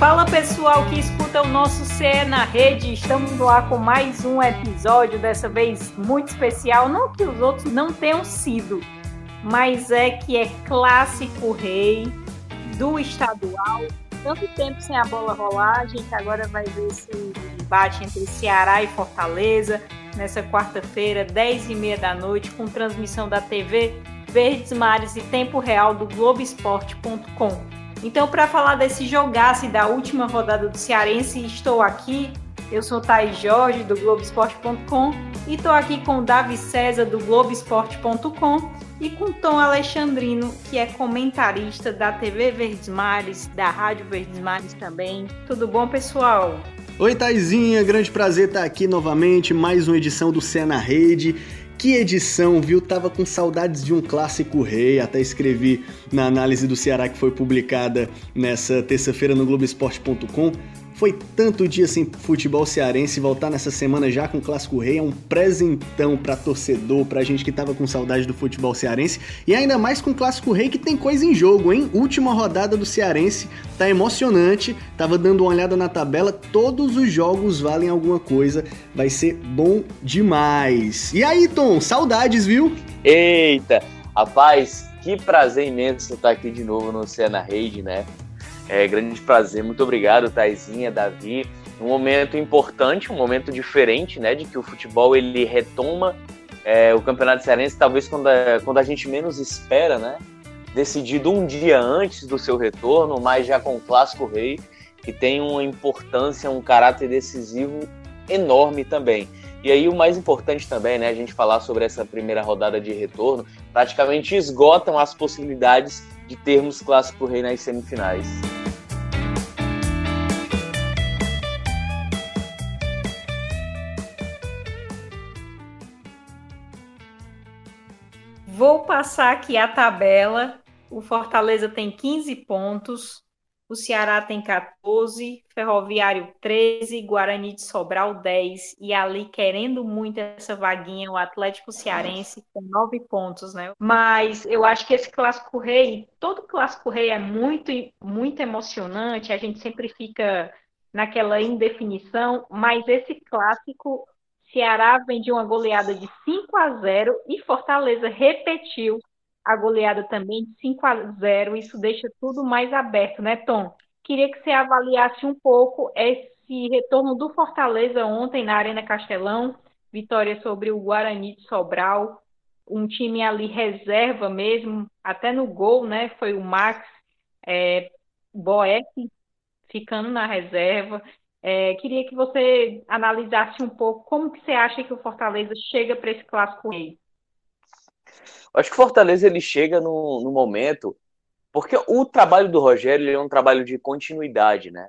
Fala pessoal que escuta o nosso CE na rede, estamos lá com mais um episódio, dessa vez muito especial. Não que os outros não tenham sido, mas é que é clássico rei do estadual. Tanto tempo sem a bola rolar, a gente agora vai ver esse embate entre Ceará e Fortaleza nessa quarta-feira, 10h30 da noite, com transmissão da TV Verdes Mares e tempo real do Globoesporte.com. Então, para falar desse jogaço da última rodada do Cearense, estou aqui. Eu sou Thaís Jorge, do Globoesporte.com, e estou aqui com o Davi César, do Globoesporte.com, e com Tom Alexandrino, que é comentarista da TV Verdes Mares, da Rádio Verdes Mares também. Tudo bom, pessoal? Oi, Taizinha, grande prazer estar aqui novamente, mais uma edição do Cena Rede. Que edição, viu? Tava com saudades de um clássico rei, até escrevi na análise do Ceará que foi publicada nessa terça-feira no Globoesporte.com. Foi tanto dia sem futebol cearense voltar nessa semana já com o Clássico Rei é um presentão para torcedor, pra gente que tava com saudade do futebol cearense e ainda mais com o Clássico Rei que tem coisa em jogo, hein? Última rodada do Cearense, tá emocionante. Tava dando uma olhada na tabela, todos os jogos valem alguma coisa, vai ser bom demais. E aí, Tom, saudades, viu? Eita, rapaz, que prazer imenso estar aqui de novo no Cena Rede, né? É grande prazer, muito obrigado, Taizinha, Davi. Um momento importante, um momento diferente, né? De que o futebol ele retoma é, o Campeonato Cearense, talvez quando a, quando a gente menos espera, né? Decidido um dia antes do seu retorno, mas já com o Clássico Rei, que tem uma importância, um caráter decisivo enorme também. E aí o mais importante também, né, a gente falar sobre essa primeira rodada de retorno, praticamente esgotam as possibilidades de termos Clássico Rei nas semifinais. Vou passar aqui a tabela. O Fortaleza tem 15 pontos, o Ceará tem 14, Ferroviário 13, Guarani de Sobral 10 e ali querendo muito essa vaguinha o Atlético Cearense com 9 pontos, né? Mas eu acho que esse clássico rei, todo clássico rei é muito muito emocionante, a gente sempre fica naquela indefinição, mas esse clássico Ceará vem de uma goleada de 5 a 0 e Fortaleza repetiu a goleada também de 5 a 0. Isso deixa tudo mais aberto, né, Tom? Queria que você avaliasse um pouco esse retorno do Fortaleza ontem na Arena Castelão, vitória sobre o Guarani de Sobral, um time ali reserva mesmo, até no gol, né? Foi o Max é, Boeck ficando na reserva. É, queria que você analisasse um pouco como que você acha que o Fortaleza chega para esse clássico rei. Acho que o Fortaleza ele chega no, no momento porque o trabalho do Rogério é um trabalho de continuidade, né?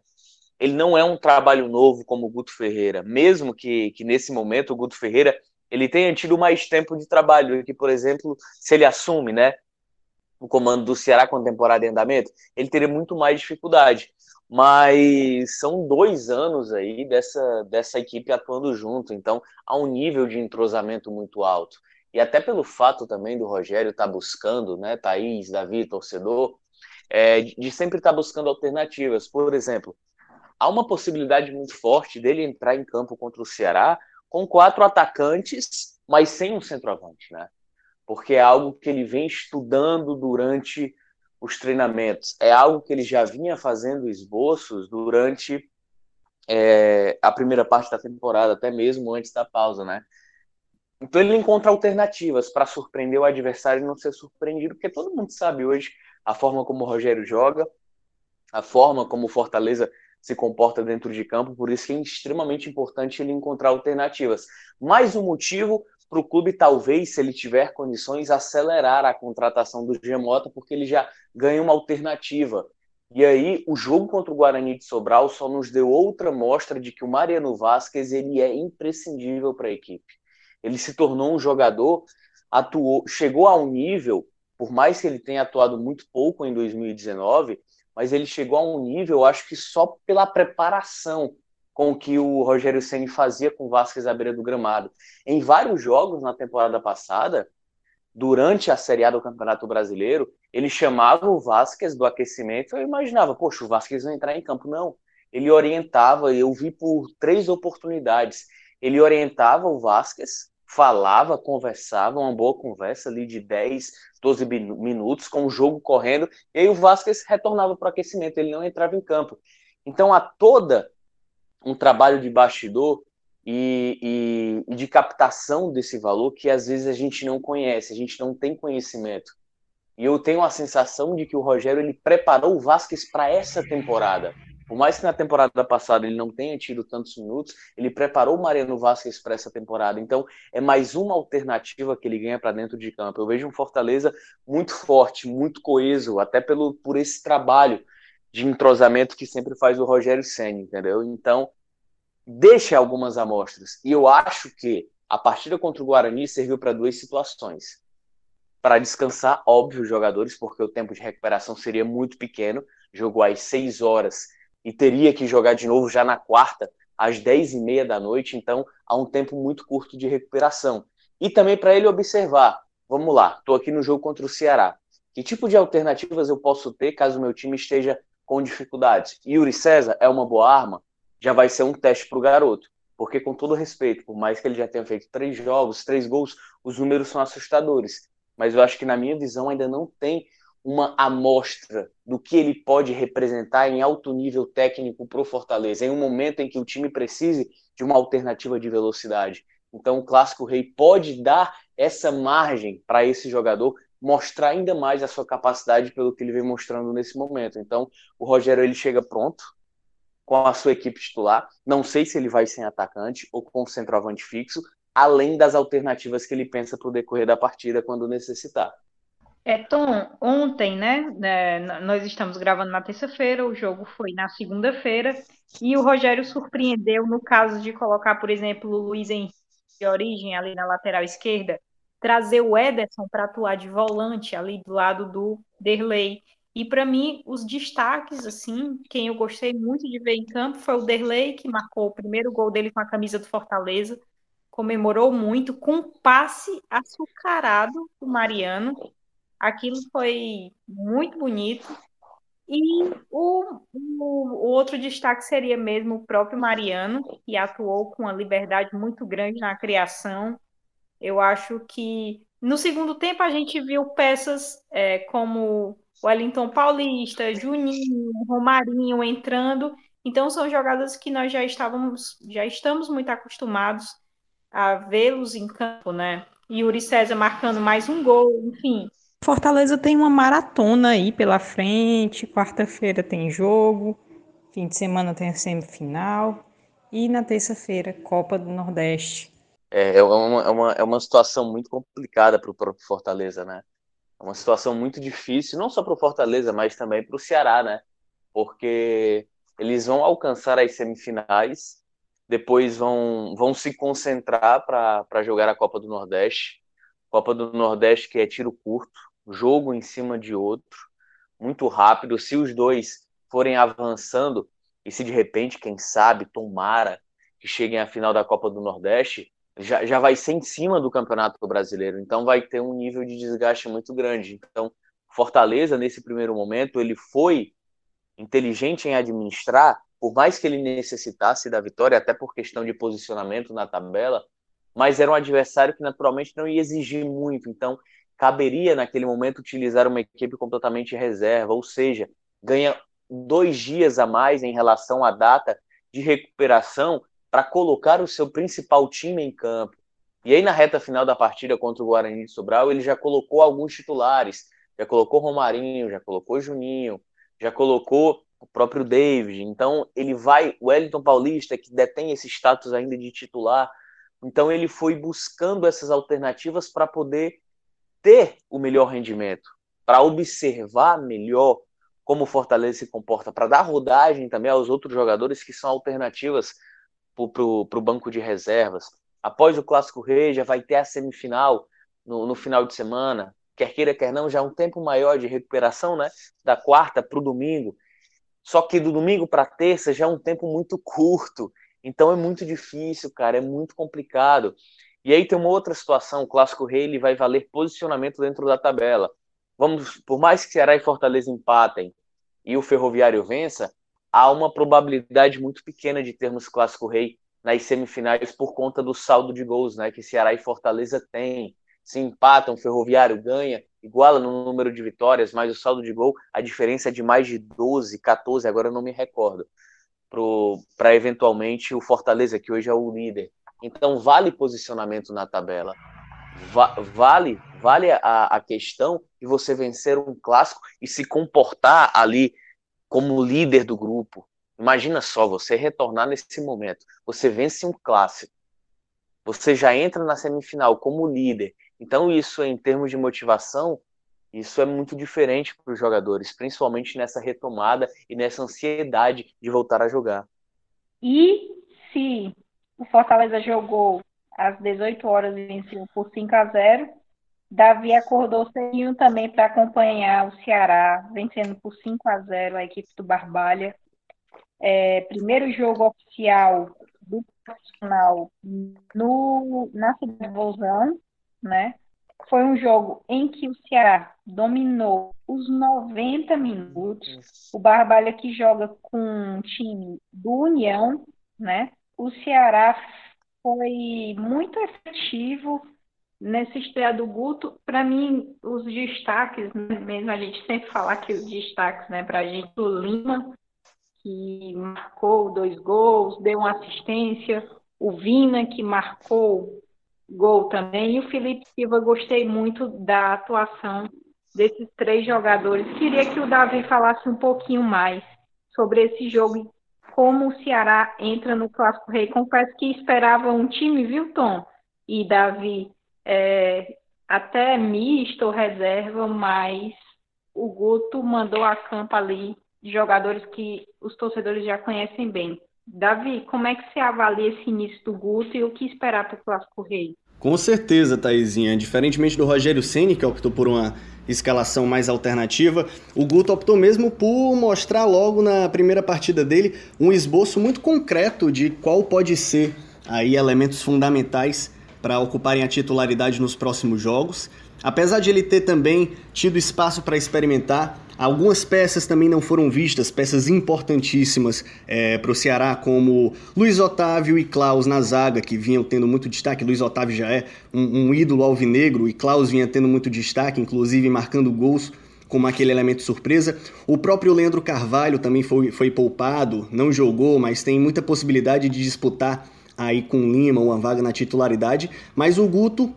Ele não é um trabalho novo como o Guto Ferreira, mesmo que, que nesse momento o Guto Ferreira ele tenha tido mais tempo de trabalho, que por exemplo, se ele assume, né, o comando do Ceará com a temporada em andamento, ele teria muito mais dificuldade mas são dois anos aí dessa, dessa equipe atuando junto, então há um nível de entrosamento muito alto. E até pelo fato também do Rogério estar tá buscando, né, Thaís, Davi, torcedor, é, de sempre estar tá buscando alternativas. Por exemplo, há uma possibilidade muito forte dele entrar em campo contra o Ceará com quatro atacantes, mas sem um centroavante, né? Porque é algo que ele vem estudando durante os treinamentos. É algo que ele já vinha fazendo esboços durante é, a primeira parte da temporada, até mesmo antes da pausa, né? Então ele encontra alternativas para surpreender o adversário e não ser surpreendido, porque todo mundo sabe hoje a forma como o Rogério joga, a forma como o Fortaleza se comporta dentro de campo, por isso que é extremamente importante ele encontrar alternativas. Mais um motivo para o clube, talvez, se ele tiver condições, acelerar a contratação do Gemota, porque ele já ganha uma alternativa. E aí, o jogo contra o Guarani de Sobral só nos deu outra mostra de que o Mariano Vasquez ele é imprescindível para a equipe. Ele se tornou um jogador, atuou, chegou a um nível, por mais que ele tenha atuado muito pouco em 2019, mas ele chegou a um nível, acho que só pela preparação com o que o Rogério Ceni fazia com o Vasquez à beira do gramado. Em vários jogos na temporada passada, durante a Série A do Campeonato Brasileiro, ele chamava o Vasquez do aquecimento, eu imaginava, poxa, o Vasquez vai entrar em campo. Não, ele orientava, eu vi por três oportunidades, ele orientava o Vasquez, falava, conversava, uma boa conversa ali de 10, 12 minutos, com o jogo correndo, e aí o Vasquez retornava para o aquecimento, ele não entrava em campo. Então há toda um trabalho de bastidor e, e, de captação desse valor que às vezes a gente não conhece, a gente não tem conhecimento. E eu tenho a sensação de que o Rogério ele preparou o Vasquez para essa temporada. Por mais que na temporada passada ele não tenha tido tantos minutos, ele preparou o Mariano Vasquez para essa temporada. Então, é mais uma alternativa que ele ganha para dentro de campo. Eu vejo um Fortaleza muito forte, muito coeso, até pelo, por esse trabalho de entrosamento que sempre faz o Rogério Senna, entendeu? Então, deixa algumas amostras. E eu acho que a partida contra o Guarani serviu para duas situações. Para descansar, óbvio, os jogadores, porque o tempo de recuperação seria muito pequeno. Jogou às 6 horas e teria que jogar de novo já na quarta, às 10 e meia da noite. Então, há um tempo muito curto de recuperação. E também para ele observar: vamos lá, estou aqui no jogo contra o Ceará. Que tipo de alternativas eu posso ter caso o meu time esteja com dificuldades? Yuri César é uma boa arma? já vai ser um teste para o garoto. Porque, com todo respeito, por mais que ele já tenha feito três jogos, três gols, os números são assustadores. Mas eu acho que, na minha visão, ainda não tem uma amostra do que ele pode representar em alto nível técnico para o Fortaleza, em um momento em que o time precise de uma alternativa de velocidade. Então, o Clássico Rei pode dar essa margem para esse jogador mostrar ainda mais a sua capacidade pelo que ele vem mostrando nesse momento. Então, o Rogério ele chega pronto, com a sua equipe titular. Não sei se ele vai sem atacante ou com centroavante fixo, além das alternativas que ele pensa para o decorrer da partida quando necessitar. É, Tom, ontem, né, né nós estamos gravando na terça-feira, o jogo foi na segunda-feira, e o Rogério surpreendeu no caso de colocar, por exemplo, o Luiz Henrique de origem ali na lateral esquerda, trazer o Ederson para atuar de volante ali do lado do Derlei. E para mim, os destaques, assim, quem eu gostei muito de ver em campo foi o Derlei, que marcou o primeiro gol dele com a camisa do Fortaleza, comemorou muito, com um passe açucarado do Mariano. Aquilo foi muito bonito. E o, o, outro destaque seria mesmo o próprio Mariano, que atuou com uma liberdade muito grande na criação. Eu acho que no segundo tempo a gente viu peças é, como Wellington Paulista, Juninho, Romarinho entrando. Então são jogadas que nós já estávamos, já estamos muito acostumados a vê-los em campo, né? Yuri César marcando mais um gol, enfim. Fortaleza tem uma maratona aí pela frente. Quarta-feira tem jogo, fim de semana tem a semifinal e na terça-feira Copa do Nordeste. É, é, uma, é, uma, é uma situação muito complicada para o próprio Fortaleza, né? É uma situação muito difícil, não só para o Fortaleza, mas também para o Ceará, né? Porque eles vão alcançar as semifinais, depois vão, vão se concentrar para jogar a Copa do Nordeste. Copa do Nordeste que é tiro curto, jogo em cima de outro, muito rápido. Se os dois forem avançando, e se de repente, quem sabe, tomara que cheguem à final da Copa do Nordeste, já, já vai ser em cima do Campeonato Brasileiro, então vai ter um nível de desgaste muito grande. Então, Fortaleza, nesse primeiro momento, ele foi inteligente em administrar, por mais que ele necessitasse da vitória, até por questão de posicionamento na tabela, mas era um adversário que naturalmente não ia exigir muito, então caberia naquele momento utilizar uma equipe completamente reserva, ou seja, ganha dois dias a mais em relação à data de recuperação para colocar o seu principal time em campo. E aí, na reta final da partida contra o Guarani de Sobral, ele já colocou alguns titulares. Já colocou Romarinho, já colocou Juninho, já colocou o próprio David. Então, ele vai. O Wellington Paulista, que detém esse status ainda de titular. Então, ele foi buscando essas alternativas para poder ter o melhor rendimento, para observar melhor como o Fortaleza se comporta, para dar rodagem também aos outros jogadores que são alternativas para o banco de reservas. Após o Clássico Rei, já vai ter a semifinal no, no final de semana. Quer queira, quer não, já é um tempo maior de recuperação, né? Da quarta para o domingo. Só que do domingo para terça já é um tempo muito curto. Então é muito difícil, cara, é muito complicado. E aí tem uma outra situação, o Clássico Rei ele vai valer posicionamento dentro da tabela. Vamos, por mais que Ceará e Fortaleza empatem e o Ferroviário vença, há uma probabilidade muito pequena de termos Clássico Rei nas semifinais por conta do saldo de gols, né, que Ceará e Fortaleza têm. Se empatam, Ferroviário ganha, iguala no número de vitórias, mas o saldo de gol, a diferença é de mais de 12, 14, agora eu não me recordo, para eventualmente o Fortaleza, que hoje é o líder. Então vale posicionamento na tabela. Va vale vale a, a questão de você vencer um clássico e se comportar ali como líder do grupo. Imagina só você retornar nesse momento. Você vence um clássico. Você já entra na semifinal como líder. Então, isso, em termos de motivação, isso é muito diferente para os jogadores, principalmente nessa retomada e nessa ansiedade de voltar a jogar. E se o Fortaleza jogou às 18 horas e venceu por 5 a 0. Davi acordou cedinho também para acompanhar o Ceará, vencendo por 5 a 0 a equipe do Barbalha. É, primeiro jogo oficial do profissional no, na cidade de Bolzão, né? Foi um jogo em que o Ceará dominou os 90 minutos. O Barbalha que joga com um time do União, né? o Ceará foi muito efetivo nessa estreia do Guto. Para mim, os destaques, né, mesmo a gente sempre falar que os destaques, né, para a gente, o Lima, que marcou dois gols, deu uma assistência, o Vina, que marcou gol também, e o Felipe Silva, gostei muito da atuação desses três jogadores. Queria que o Davi falasse um pouquinho mais sobre esse jogo como o Ceará entra no Clássico Rei. Confesso que esperava um time, viu, Tom? E Davi, é, até misto ou reserva, mas o Guto mandou a campo ali de jogadores que os torcedores já conhecem bem. Davi, como é que você avalia esse início do Guto e o que esperar para o Clássico Rei? Com certeza, Taizinha. Diferentemente do Rogério Ceni, que optou por uma escalação mais alternativa, o Guto optou mesmo por mostrar logo na primeira partida dele um esboço muito concreto de qual pode ser aí elementos fundamentais para ocuparem a titularidade nos próximos jogos. Apesar de ele ter também tido espaço para experimentar, algumas peças também não foram vistas, peças importantíssimas é, para o Ceará, como Luiz Otávio e Klaus na zaga, que vinham tendo muito destaque. Luiz Otávio já é um, um ídolo alvinegro e Klaus vinha tendo muito destaque, inclusive marcando gols como aquele elemento surpresa. O próprio Leandro Carvalho também foi, foi poupado, não jogou, mas tem muita possibilidade de disputar aí com Lima uma vaga na titularidade. Mas o Guto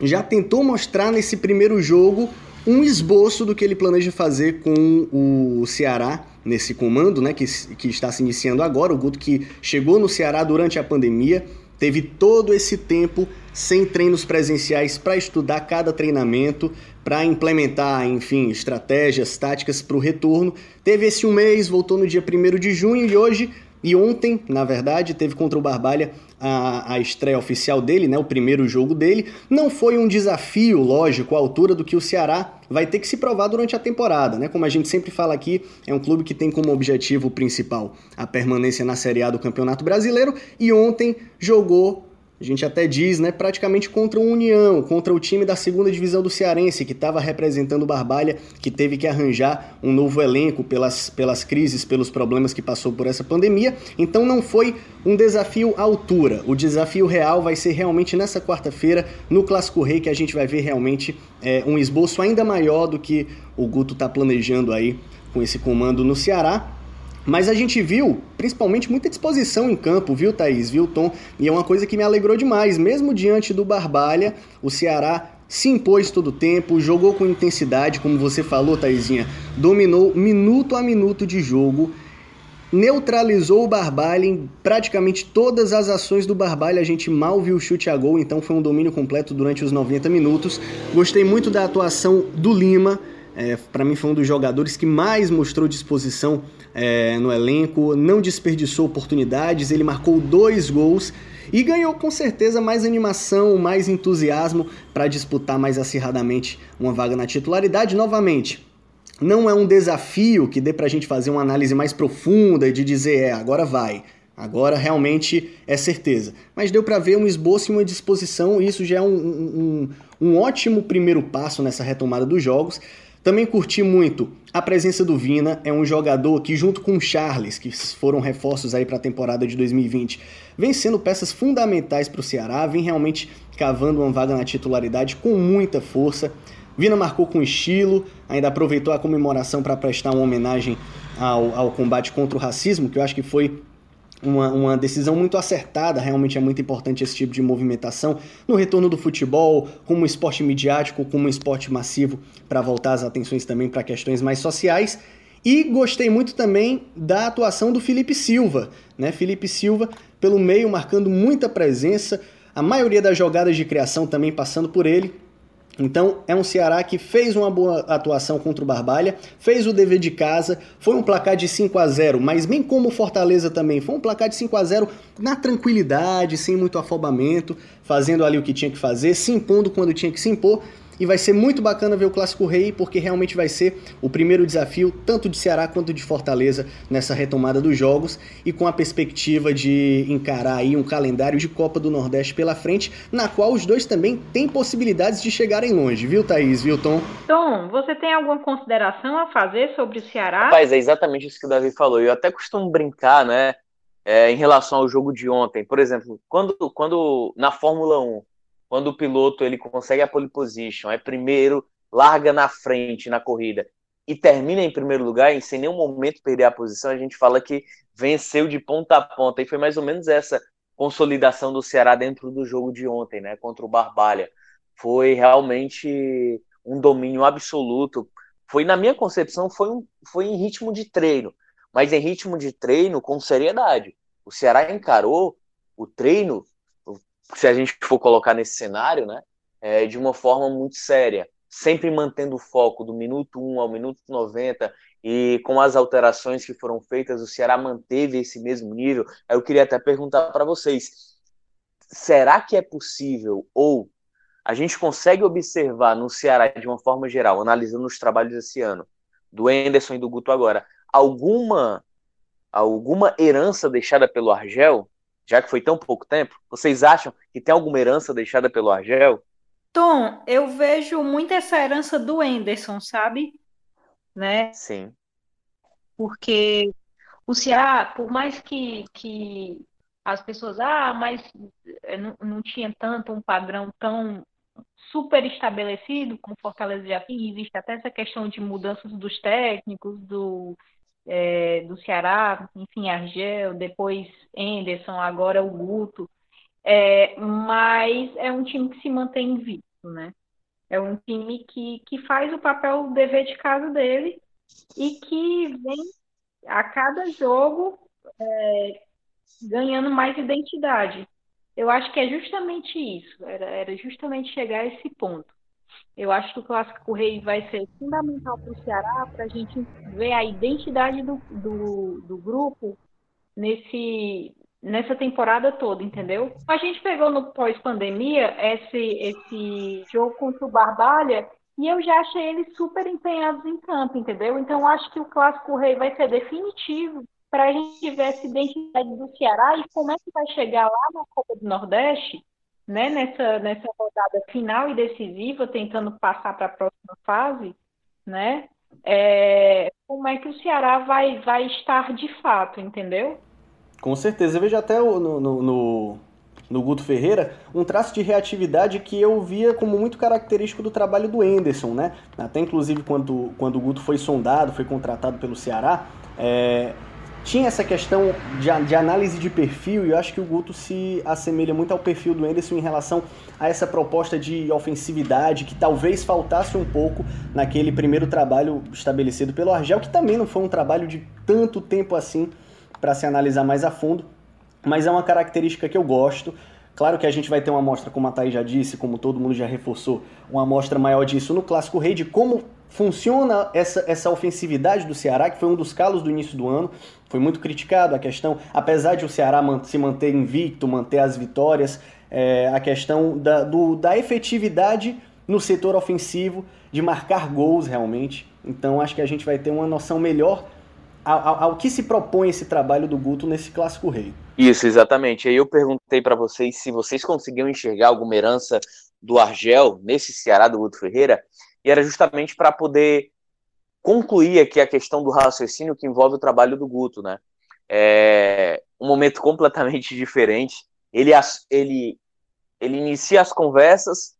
já tentou mostrar nesse primeiro jogo um esboço do que ele planeja fazer com o Ceará nesse comando, né, que, que está se iniciando agora. O Guto que chegou no Ceará durante a pandemia, teve todo esse tempo sem treinos presenciais para estudar cada treinamento, para implementar, enfim, estratégias, táticas para o retorno. Teve esse um mês, voltou no dia 1 de junho e hoje e ontem, na verdade, teve contra o Barbalha a, a estreia oficial dele, né, o primeiro jogo dele. Não foi um desafio, lógico, à altura do que o Ceará vai ter que se provar durante a temporada. Né? Como a gente sempre fala aqui, é um clube que tem como objetivo principal a permanência na Série A do Campeonato Brasileiro e ontem jogou a gente até diz, né, praticamente contra o União, contra o time da segunda divisão do Cearense, que estava representando o Barbalha, que teve que arranjar um novo elenco pelas, pelas crises, pelos problemas que passou por essa pandemia. Então não foi um desafio à altura. O desafio real vai ser realmente nessa quarta-feira, no Clássico Rei, que a gente vai ver realmente é, um esboço ainda maior do que o Guto está planejando aí com esse comando no Ceará. Mas a gente viu, principalmente, muita disposição em campo, viu, Thaís? Viu, Tom? E é uma coisa que me alegrou demais. Mesmo diante do Barbalha, o Ceará se impôs todo o tempo, jogou com intensidade, como você falou, Thaisinha, dominou minuto a minuto de jogo, neutralizou o Barbalha em praticamente todas as ações do Barbalha. A gente mal viu o chute a gol, então foi um domínio completo durante os 90 minutos. Gostei muito da atuação do Lima. É, para mim foi um dos jogadores que mais mostrou disposição é, no elenco, não desperdiçou oportunidades, ele marcou dois gols e ganhou com certeza mais animação, mais entusiasmo para disputar mais acirradamente uma vaga na titularidade. Novamente, não é um desafio que dê para a gente fazer uma análise mais profunda e de dizer, é, agora vai. Agora realmente é certeza. Mas deu para ver um esboço e uma disposição, e isso já é um, um, um ótimo primeiro passo nessa retomada dos jogos. Também curti muito a presença do Vina, é um jogador que, junto com o Charles, que foram reforços aí para a temporada de 2020, vem sendo peças fundamentais para o Ceará, vem realmente cavando uma vaga na titularidade com muita força. Vina marcou com estilo, ainda aproveitou a comemoração para prestar uma homenagem ao, ao combate contra o racismo, que eu acho que foi uma, uma, decisão muito acertada, realmente é muito importante esse tipo de movimentação no retorno do futebol, como esporte midiático, como esporte massivo, para voltar as atenções também para questões mais sociais. E gostei muito também da atuação do Felipe Silva, né? Felipe Silva pelo meio marcando muita presença, a maioria das jogadas de criação também passando por ele, então é um Ceará que fez uma boa atuação contra o Barbalha, fez o dever de casa, foi um placar de 5 a 0, mas bem como o Fortaleza também, foi um placar de 5 a 0 na tranquilidade, sem muito afobamento, fazendo ali o que tinha que fazer, se impondo quando tinha que se impor e vai ser muito bacana ver o Clássico Rei, porque realmente vai ser o primeiro desafio, tanto de Ceará quanto de Fortaleza, nessa retomada dos jogos, e com a perspectiva de encarar aí um calendário de Copa do Nordeste pela frente, na qual os dois também têm possibilidades de chegarem longe, viu, Thaís, viu, Tom? Tom, você tem alguma consideração a fazer sobre o Ceará? Rapaz, é exatamente isso que o Davi falou. Eu até costumo brincar, né? É, em relação ao jogo de ontem. Por exemplo, quando, quando na Fórmula 1 quando o piloto ele consegue a pole position, é primeiro, larga na frente na corrida e termina em primeiro lugar, e sem nenhum momento perder a posição, a gente fala que venceu de ponta a ponta. E foi mais ou menos essa consolidação do Ceará dentro do jogo de ontem, né, contra o Barbalha. Foi realmente um domínio absoluto. Foi, na minha concepção, foi, um, foi em ritmo de treino, mas em ritmo de treino com seriedade. O Ceará encarou o treino se a gente for colocar nesse cenário, né, é, de uma forma muito séria, sempre mantendo o foco do minuto 1 ao minuto 90 e com as alterações que foram feitas, o Ceará manteve esse mesmo nível. Eu queria até perguntar para vocês: será que é possível ou a gente consegue observar no Ceará de uma forma geral, analisando os trabalhos desse ano, do Enderson e do Guto agora, alguma alguma herança deixada pelo Argel já que foi tão pouco tempo, vocês acham que tem alguma herança deixada pelo Argel? Tom, eu vejo muito essa herança do Enderson, sabe? Né? Sim. Porque o Ceará, por mais que, que as pessoas, ah, mas não, não tinha tanto um padrão tão super estabelecido como Fortaleza já tem, existe até essa questão de mudanças dos técnicos, do, é, do Ceará, enfim, Argel, depois Enderson, agora o Guto. É, mas é um time que se mantém invicto, né? É um time que, que faz o papel, o dever de casa dele e que vem a cada jogo é, ganhando mais identidade. Eu acho que é justamente isso, era, era justamente chegar a esse ponto. Eu acho que o Clássico Rei vai ser fundamental para o Ceará para a gente ver a identidade do, do, do grupo nesse, nessa temporada toda, entendeu? A gente pegou no pós-pandemia esse, esse jogo contra o Barbalha e eu já achei eles super empenhados em campo, entendeu? Então acho que o Clássico Rei vai ser definitivo para a gente ver essa identidade do Ceará e como é que vai chegar lá na Copa do Nordeste né, nessa, nessa rodada final e decisiva, tentando passar para a próxima fase, né? É, como é que o Ceará vai, vai estar de fato, entendeu? Com certeza. Eu vejo até no, no, no, no Guto Ferreira um traço de reatividade que eu via como muito característico do trabalho do Enderson, né? Até inclusive quando, quando o Guto foi sondado, foi contratado pelo Ceará, é, tinha essa questão de, de, análise de perfil e eu acho que o Guto se assemelha muito ao perfil do Enderson em relação a essa proposta de ofensividade que talvez faltasse um pouco naquele primeiro trabalho estabelecido pelo Argel, que também não foi um trabalho de tanto tempo assim para se analisar mais a fundo, mas é uma característica que eu gosto. Claro que a gente vai ter uma amostra, como a Thaís já disse, como todo mundo já reforçou, uma amostra maior disso no Clássico Rei, de como funciona essa, essa ofensividade do Ceará, que foi um dos calos do início do ano, foi muito criticado a questão, apesar de o Ceará se manter invicto, manter as vitórias, é, a questão da, do, da efetividade no setor ofensivo, de marcar gols realmente. Então acho que a gente vai ter uma noção melhor ao, ao, ao que se propõe esse trabalho do Guto nesse Clássico Rei. Isso, exatamente. Aí eu perguntei para vocês se vocês conseguiam enxergar alguma herança do Argel nesse Ceará do Guto Ferreira, e era justamente para poder concluir aqui a questão do raciocínio que envolve o trabalho do Guto, né? É um momento completamente diferente. Ele, ele, ele inicia as conversas,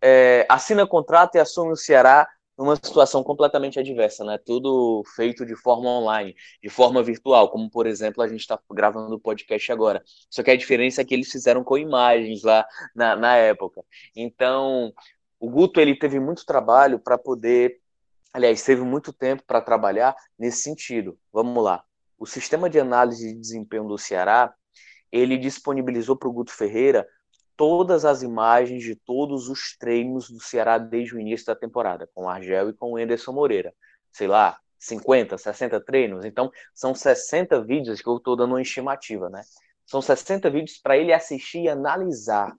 é, assina contrato e assume o Ceará numa situação completamente adversa, né? Tudo feito de forma online, de forma virtual, como por exemplo a gente está gravando o podcast agora. Só que a diferença é que eles fizeram com imagens lá na, na época. Então, o Guto ele teve muito trabalho para poder, aliás, teve muito tempo para trabalhar nesse sentido. Vamos lá. O sistema de análise de desempenho do Ceará ele disponibilizou para o Guto Ferreira todas as imagens de todos os treinos do Ceará desde o início da temporada, com o Argel e com o Anderson Moreira. Sei lá, 50, 60 treinos. Então, são 60 vídeos que eu estou dando uma estimativa, né? São 60 vídeos para ele assistir e analisar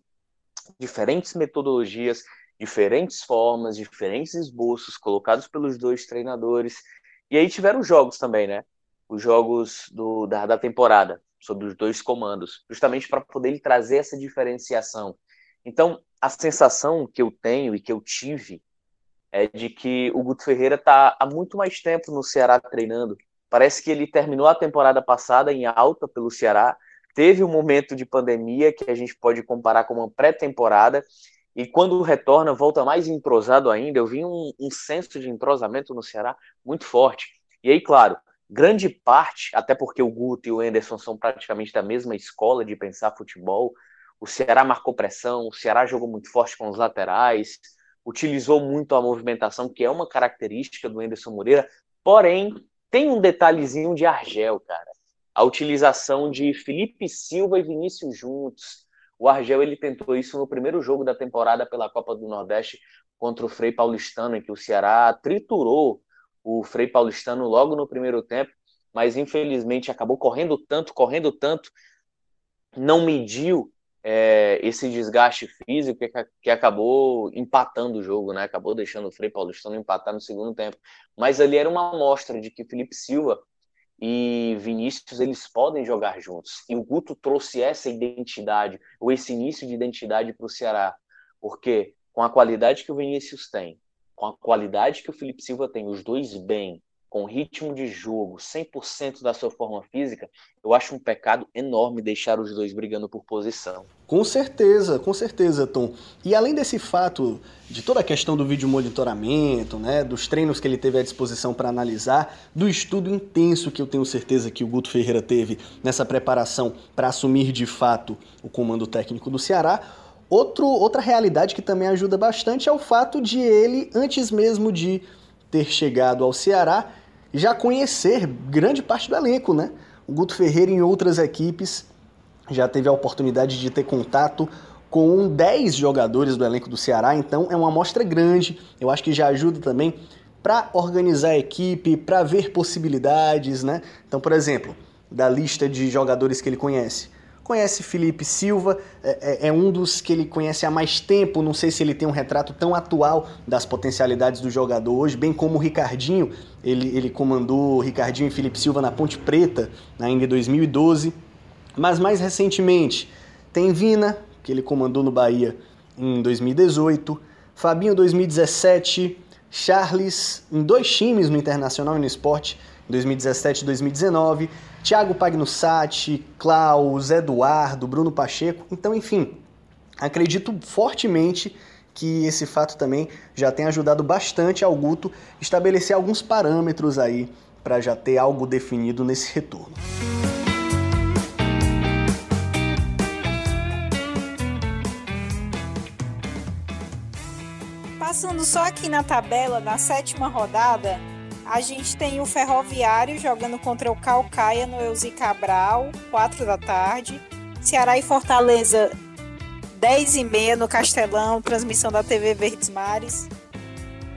diferentes metodologias, diferentes formas, diferentes esboços colocados pelos dois treinadores. E aí tiveram jogos também, né? Os jogos do, da, da temporada sobre os dois comandos, justamente para poder trazer essa diferenciação. Então, a sensação que eu tenho e que eu tive é de que o Guto Ferreira está há muito mais tempo no Ceará treinando. Parece que ele terminou a temporada passada em alta pelo Ceará, teve um momento de pandemia que a gente pode comparar com uma pré-temporada, e quando retorna, volta mais entrosado ainda. Eu vi um, um senso de entrosamento no Ceará muito forte. E aí, claro, grande parte, até porque o Guto e o Anderson são praticamente da mesma escola de pensar futebol, o Ceará marcou pressão, o Ceará jogou muito forte com os laterais, utilizou muito a movimentação, que é uma característica do Anderson Moreira, porém, tem um detalhezinho de Argel, cara. A utilização de Felipe Silva e Vinícius juntos. O Argel ele tentou isso no primeiro jogo da temporada pela Copa do Nordeste contra o Frei Paulistano, em que o Ceará triturou o Frei Paulistano logo no primeiro tempo, mas infelizmente acabou correndo tanto, correndo tanto, não mediu é, esse desgaste físico que, que, acabou empatando o jogo, né? Acabou deixando o Frei Paulistano empatar no segundo tempo. Mas ali era uma amostra de que Felipe Silva e Vinícius eles podem jogar juntos. E o Guto trouxe essa identidade, ou esse início de identidade para o Ceará, porque com a qualidade que o Vinícius tem, com a qualidade que o Felipe Silva tem, os dois bem, com ritmo de jogo, 100% da sua forma física, eu acho um pecado enorme deixar os dois brigando por posição. Com certeza, com certeza, Tom. E além desse fato de toda a questão do vídeo monitoramento, né, dos treinos que ele teve à disposição para analisar, do estudo intenso que eu tenho certeza que o Guto Ferreira teve nessa preparação para assumir de fato o comando técnico do Ceará, Outro, outra realidade que também ajuda bastante é o fato de ele, antes mesmo de ter chegado ao Ceará, já conhecer grande parte do elenco, né? O Guto Ferreira em outras equipes já teve a oportunidade de ter contato com 10 jogadores do elenco do Ceará, então é uma amostra grande. Eu acho que já ajuda também para organizar a equipe, para ver possibilidades, né? Então, por exemplo, da lista de jogadores que ele conhece, Conhece Felipe Silva, é, é, é, um dos que ele conhece há mais tempo. Não sei se ele tem um retrato tão atual das potencialidades do jogador hoje, bem como o Ricardinho. Ele, ele comandou Ricardinho e Felipe Silva na Ponte Preta, ainda em 2012. Mas mais recentemente, tem Vina, que ele comandou no Bahia em 2018. Fabinho 2017, Charles em dois times no Internacional e no Esporte, 2017 e 2019. Thiago Pagnussati, Klaus, Eduardo, Bruno Pacheco. Então, enfim, acredito fortemente que esse fato também já tem ajudado bastante ao Guto estabelecer alguns parâmetros aí para já ter algo definido nesse retorno. Passando só aqui na tabela, na sétima rodada, a gente tem o Ferroviário jogando contra o Calcaia no Eusi Cabral, 4 da tarde. Ceará e Fortaleza, 10 e meia no Castelão, transmissão da TV Verdes Mares.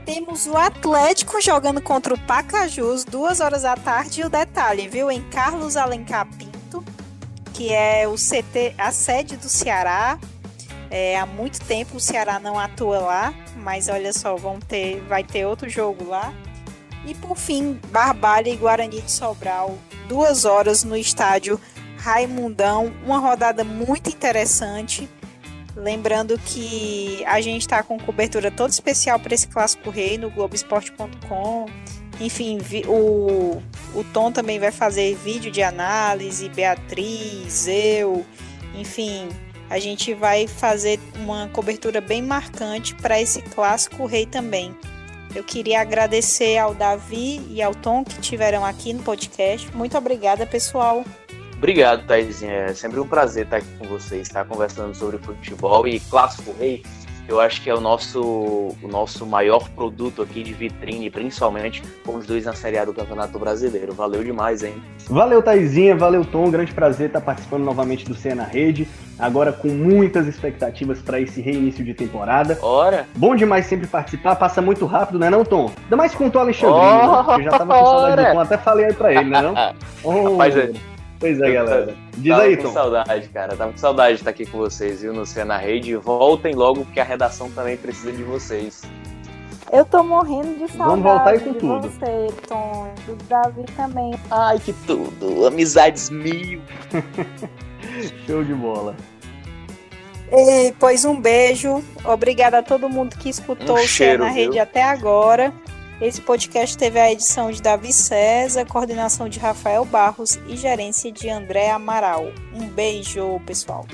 Temos o Atlético jogando contra o Pacajus, 2 horas da tarde. E o detalhe, viu? Em Carlos Alencar Pinto, que é o CT, a sede do Ceará. É, há muito tempo o Ceará não atua lá, mas olha só, vão ter, vai ter outro jogo lá. E por fim, Barbalha e Guarani de Sobral, duas horas no estádio Raimundão, uma rodada muito interessante. Lembrando que a gente está com cobertura toda especial para esse clássico rei no Globoesporte.com. Enfim, o, o Tom também vai fazer vídeo de análise, Beatriz, eu, enfim, a gente vai fazer uma cobertura bem marcante para esse clássico rei também. Eu queria agradecer ao Davi e ao Tom que estiveram aqui no podcast. Muito obrigada, pessoal. Obrigado, Thaisinha. É sempre um prazer estar aqui com vocês, estar conversando sobre futebol e Clássico Rei. Eu acho que é o nosso, o nosso maior produto aqui de vitrine, principalmente com os dois na Série A do Campeonato Brasileiro. Valeu demais, hein? Valeu, Taizinha. Valeu, Tom. Grande prazer estar participando novamente do Cena Rede. Agora com muitas expectativas para esse reinício de temporada. Ora! Bom demais sempre participar, passa muito rápido, né não, Tom? Ainda mais com o Tom Alexandre, oh, né? Eu já tava com saudade do Tom, até falei aí pra ele, né não? Oh, Rapaz, é... Pois é, galera. Diz tava aí, Tom. com saudade, cara. Tava com saudade de estar aqui com vocês, viu, no Cena Rede. Voltem logo, porque a redação também precisa de vocês. Eu tô morrendo de saudade. Vamos voltar aí com tudo. Você, Tom, do Davi também. Ai, que tudo. Amizades mil. Show de bola. E, pois um beijo. Obrigada a todo mundo que escutou um o cheiro, Cena Rede até agora. Esse podcast teve a edição de Davi César, coordenação de Rafael Barros e gerência de André Amaral. Um beijo, pessoal.